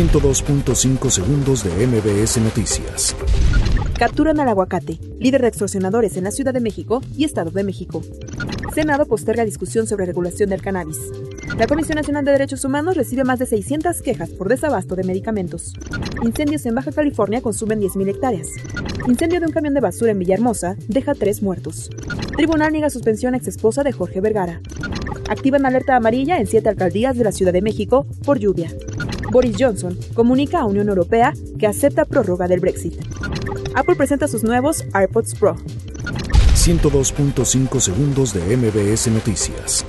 102.5 segundos de MBS Noticias. Capturan al aguacate, líder de extorsionadores en la Ciudad de México y Estado de México. Senado posterga discusión sobre regulación del cannabis. La Comisión Nacional de Derechos Humanos recibe más de 600 quejas por desabasto de medicamentos. Incendios en Baja California consumen 10.000 hectáreas. Incendio de un camión de basura en Villahermosa deja tres muertos. Tribunal niega suspensión a ex esposa de Jorge Vergara. Activan alerta amarilla en siete alcaldías de la Ciudad de México por lluvia. Boris Johnson comunica a Unión Europea que acepta prórroga del Brexit. Apple presenta sus nuevos AirPods Pro. 102.5 segundos de MBS Noticias.